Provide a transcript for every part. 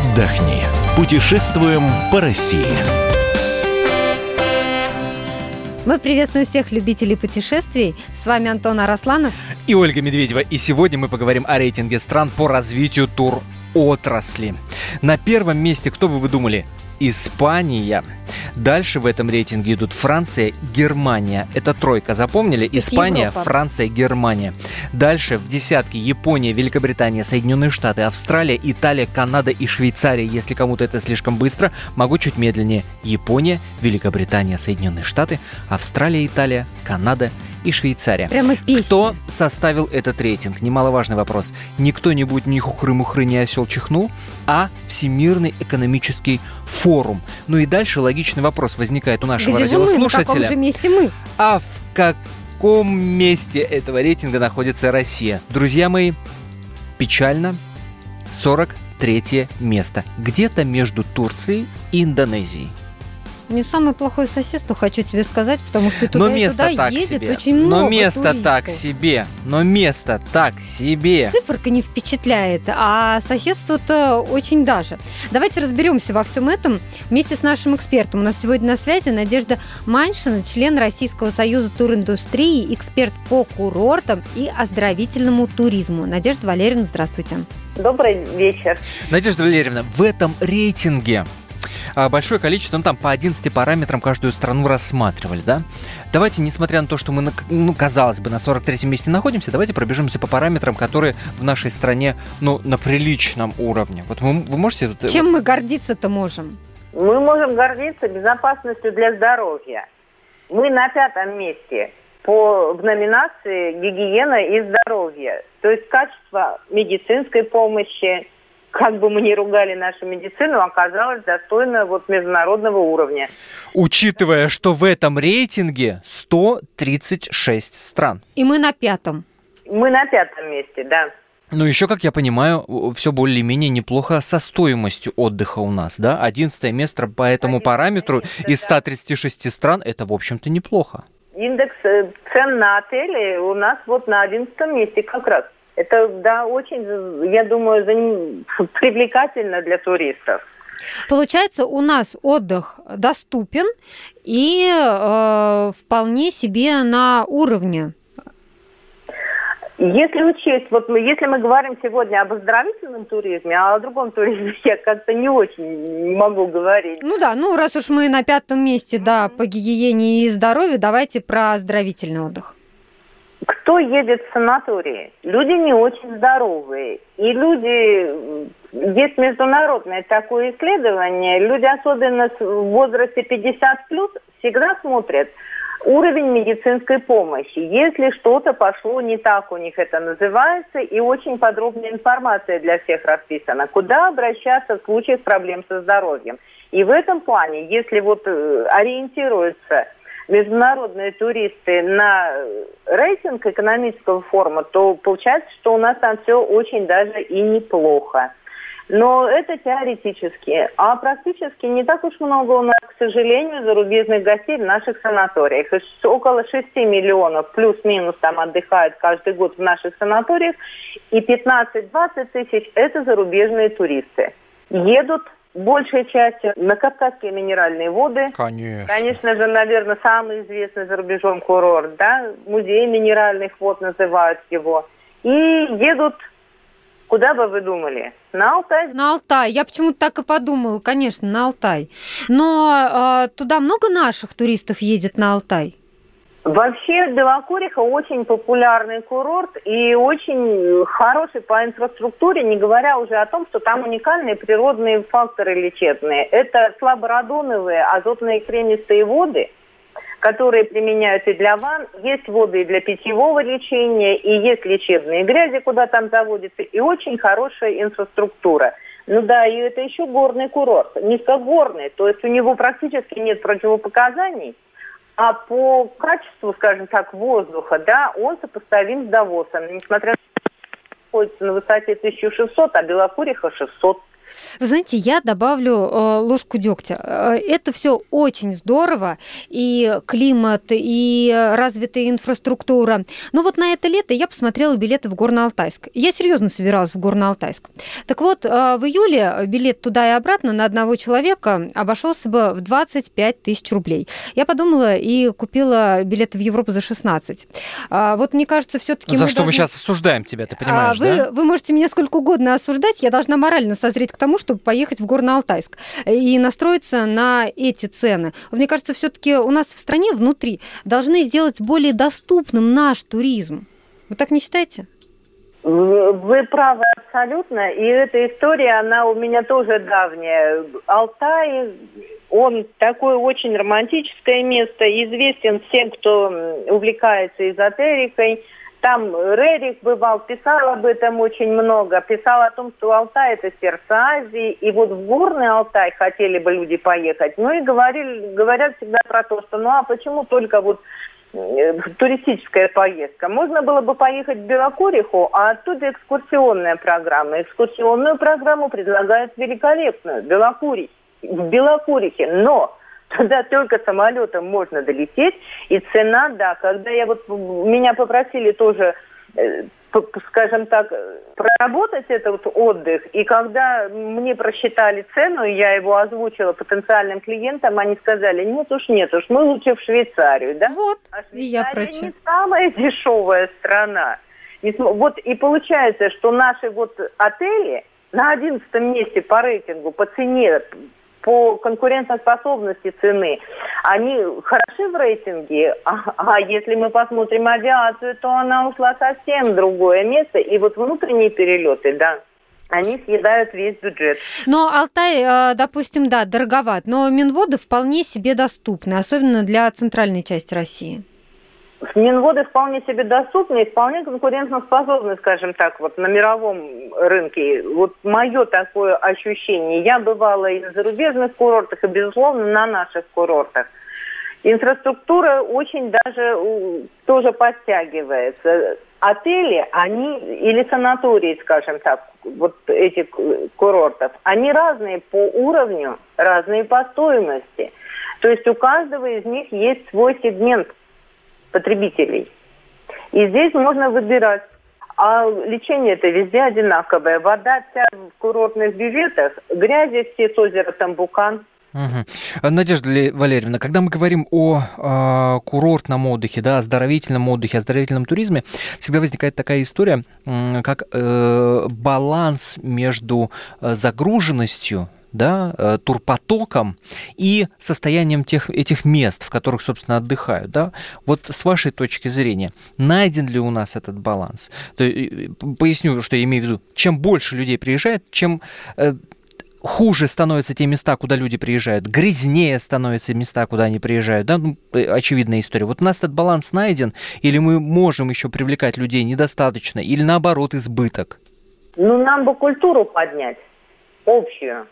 отдохни. Путешествуем по России. Мы приветствуем всех любителей путешествий. С вами Антон Арасланов и Ольга Медведева. И сегодня мы поговорим о рейтинге стран по развитию тур отрасли. На первом месте, кто бы вы думали, Испания. Дальше в этом рейтинге идут Франция, Германия. Это тройка, запомнили? Это Испания, Европа. Франция, Германия. Дальше в десятке Япония, Великобритания, Соединенные Штаты, Австралия, Италия, Канада и Швейцария. Если кому-то это слишком быстро, могу чуть медленнее. Япония, Великобритания, Соединенные Штаты, Австралия, Италия, Канада и Швейцария. Прямо песня. Кто составил этот рейтинг? Немаловажный вопрос. Не кто-нибудь, ни хухры-мухры, ни осел чихнул, а Всемирный экономический форум. Ну и дальше логичный вопрос возникает у нашего Где же мы? На каком радиослушателя. же месте мы? А в каком месте этого рейтинга находится Россия? Друзья мои, печально, 43 место. Где-то между Турцией и Индонезией. Не самое плохое соседство, хочу тебе сказать, потому что туда Но и место туда так едет себе. очень много Но место туристов. так себе. Но место так себе. Циферка не впечатляет, а соседство-то очень даже. Давайте разберемся во всем этом вместе с нашим экспертом. У нас сегодня на связи Надежда Маньшина, член Российского союза туриндустрии, эксперт по курортам и оздоровительному туризму. Надежда Валерьевна, здравствуйте. Добрый вечер. Надежда Валерьевна, в этом рейтинге большое количество, ну там по 11 параметрам каждую страну рассматривали, да? Давайте, несмотря на то, что мы, на- ну, казалось бы, на 43-м месте находимся, давайте пробежимся по параметрам, которые в нашей стране, ну, на приличном уровне. Вот вы, вы можете... вот, Чем мы гордиться-то можем? Мы можем гордиться безопасностью для здоровья. Мы на пятом месте по, в номинации «Гигиена и здоровье». То есть качество медицинской помощи, как бы мы ни ругали нашу медицину, оказалось достойно вот международного уровня. Учитывая, что в этом рейтинге 136 стран. И мы на пятом. Мы на пятом месте, да. Ну, еще, как я понимаю, все более-менее неплохо со стоимостью отдыха у нас, да? 11 место по этому 11 параметру место, из да. 136 стран, это, в общем-то, неплохо. Индекс э, цен на отели у нас вот на одиннадцатом месте как раз. Это, да, очень, я думаю, привлекательно для туристов. Получается, у нас отдых доступен и э, вполне себе на уровне. Если учесть, вот мы, если мы говорим сегодня об оздоровительном туризме, а о другом туризме я как-то не очень могу говорить. Ну да, ну раз уж мы на пятом месте, да, по гигиене и здоровью, давайте про оздоровительный отдых. Кто едет в санатории? Люди не очень здоровые. И люди, есть международное такое исследование, люди, особенно в возрасте 50 плюс, всегда смотрят уровень медицинской помощи. Если что-то пошло не так, у них это называется, и очень подробная информация для всех расписана, куда обращаться в случаях проблем со здоровьем. И в этом плане, если вот э, ориентируются международные туристы на э, рейтинг экономического форума, то получается, что у нас там все очень даже и неплохо. Но это теоретически. А практически не так уж много у нас, к сожалению, зарубежных гостей в наших санаториях. Около 6 миллионов плюс-минус там отдыхают каждый год в наших санаториях. И 15-20 тысяч – это зарубежные туристы. Едут большей частью на Кавказские минеральные воды, Конечно. Конечно же, наверное, самый известный за рубежом курорт, да, музей минеральных вод называют его. И едут, куда бы вы думали, на Алтай. На Алтай. Я почему-то так и подумала, конечно, на Алтай. Но э, туда много наших туристов едет на Алтай. Вообще Белокуриха очень популярный курорт и очень хороший по инфраструктуре, не говоря уже о том, что там уникальные природные факторы лечебные. Это слаборадоновые азотные кремнистые воды, которые применяют и для ванн. Есть воды и для питьевого лечения, и есть лечебные грязи, куда там заводятся, и очень хорошая инфраструктура. Ну да, и это еще горный курорт, низкогорный, то есть у него практически нет противопоказаний. А по качеству, скажем так, воздуха, да, он сопоставим с Давосом. Несмотря на находится на высоте 1600, а Белокуриха 600. Вы знаете, я добавлю э, ложку дегтя. Э, это все очень здорово, и климат, и развитая инфраструктура. Но вот на это лето я посмотрела билеты в Горно-Алтайск. Я серьезно собиралась в Горно-Алтайск. Так вот, э, в июле билет туда и обратно на одного человека обошелся бы в 25 тысяч рублей. Я подумала и купила билеты в Европу за 16. А, вот мне кажется, все-таки За мы что мы должны- сейчас осуждаем тебя, ты а, понимаешь, вы, да? вы можете меня сколько угодно осуждать, я должна морально созреть к тому, чтобы поехать в Горно-Алтайск и настроиться на эти цены. Мне кажется, все-таки у нас в стране внутри должны сделать более доступным наш туризм. Вы так не считаете? Вы вы правы абсолютно, и эта история, она у меня тоже давняя. Алтай, он такое очень романтическое место, известен всем, кто увлекается эзотерикой. Там Рерих бывал, писал об этом очень много, писал о том, что Алтай это сердце Азии, и вот в горный Алтай хотели бы люди поехать. Ну и говорили, говорят всегда про то, что ну а почему только вот э, туристическая поездка. Можно было бы поехать в Белокуриху, а оттуда экскурсионная программа. Экскурсионную программу предлагают великолепную, Белокурих, в Белокурихе. Но туда только самолетом можно долететь, и цена, да, когда я вот, меня попросили тоже э, скажем так, э, проработать этот отдых. И когда мне просчитали цену, и я его озвучила потенциальным клиентам, они сказали, нет уж, нет уж, мы лучше в Швейцарию, да? Вот, А и я Швейцария прочу. не самая дешевая страна. Вот и получается, что наши вот отели на 11 месте по рейтингу, по цене, по конкурентоспособности цены, они хороши в рейтинге, а, а если мы посмотрим авиацию, то она ушла совсем в другое место. И вот внутренние перелеты, да, они съедают весь бюджет. Но Алтай, э, допустим, да, дороговат, но Минводы вполне себе доступны, особенно для центральной части России. Минводы вполне себе доступны и вполне конкурентоспособны, скажем так, вот на мировом рынке. Вот мое такое ощущение. Я бывала и на зарубежных курортах, и, безусловно, на наших курортах. Инфраструктура очень даже тоже подтягивается. Отели, они, или санатории, скажем так, вот этих курортов, они разные по уровню, разные по стоимости. То есть у каждого из них есть свой сегмент потребителей. И здесь можно выбирать. А лечение это везде одинаковое. Вода вся в курортных бюветах, грязи все с озера Тамбукан. Мгм. Надежда Ле- Валерьевна, когда мы говорим о а, курортном отдыхе, да, оздоровительном отдыхе, оздоровительном туризме, всегда возникает такая история, как э, баланс между э, загруженностью, да, э, турпотоком и состоянием тех, этих мест, в которых, собственно, отдыхают. Да? Вот с вашей точки зрения, найден ли у нас этот баланс? То, э, поясню, что я имею в виду. Чем больше людей приезжает, чем э, хуже становятся те места, куда люди приезжают, грязнее становятся места, куда они приезжают, да, ну, э, очевидная история. Вот у нас этот баланс найден, или мы можем еще привлекать людей недостаточно, или наоборот избыток? Ну, нам бы культуру поднять, общую.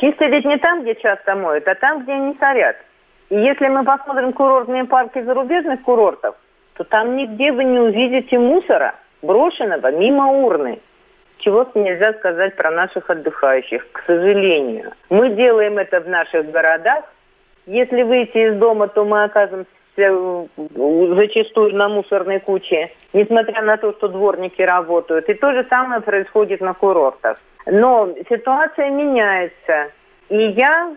Чисто ведь не там, где часто моют, а там, где они сорят. И если мы посмотрим курортные парки зарубежных курортов, то там нигде вы не увидите мусора, брошенного мимо урны. Чего нельзя сказать про наших отдыхающих, к сожалению. Мы делаем это в наших городах. Если выйти из дома, то мы оказываемся э, зачастую на мусорной куче, несмотря на то, что дворники работают. И то же самое происходит на курортах. Но ситуация меняется. И я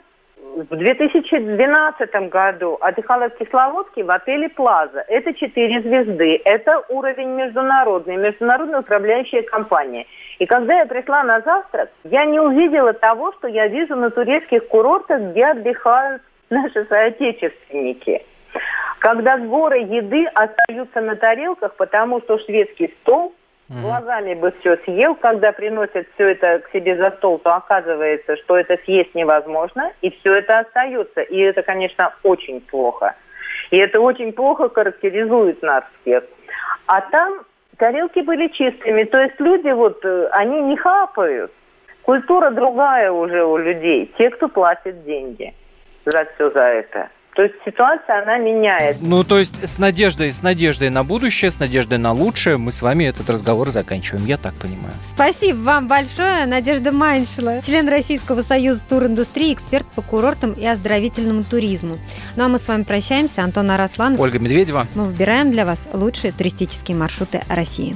в 2012 году отдыхала в Кисловодске в отеле «Плаза». Это четыре звезды. Это уровень международный, международная управляющая компания. И когда я пришла на завтрак, я не увидела того, что я вижу на турецких курортах, где отдыхают наши соотечественники. Когда горы еды остаются на тарелках, потому что шведский стол глазами бы все съел. Когда приносят все это к себе за стол, то оказывается, что это съесть невозможно, и все это остается. И это, конечно, очень плохо. И это очень плохо характеризует нас всех. А там тарелки были чистыми. То есть люди вот, э, они не хапают. Культура другая уже у людей. Те, кто платит деньги за все за это. То есть ситуация, она меняется. Ну, то есть с надеждой, с надеждой на будущее, с надеждой на лучшее мы с вами этот разговор заканчиваем, я так понимаю. Спасибо вам большое, Надежда Маншила, член Российского союза туриндустрии, эксперт по курортам и оздоровительному туризму. Ну а мы с вами прощаемся. Антон Араслан. Ольга Медведева. Мы выбираем для вас лучшие туристические маршруты России.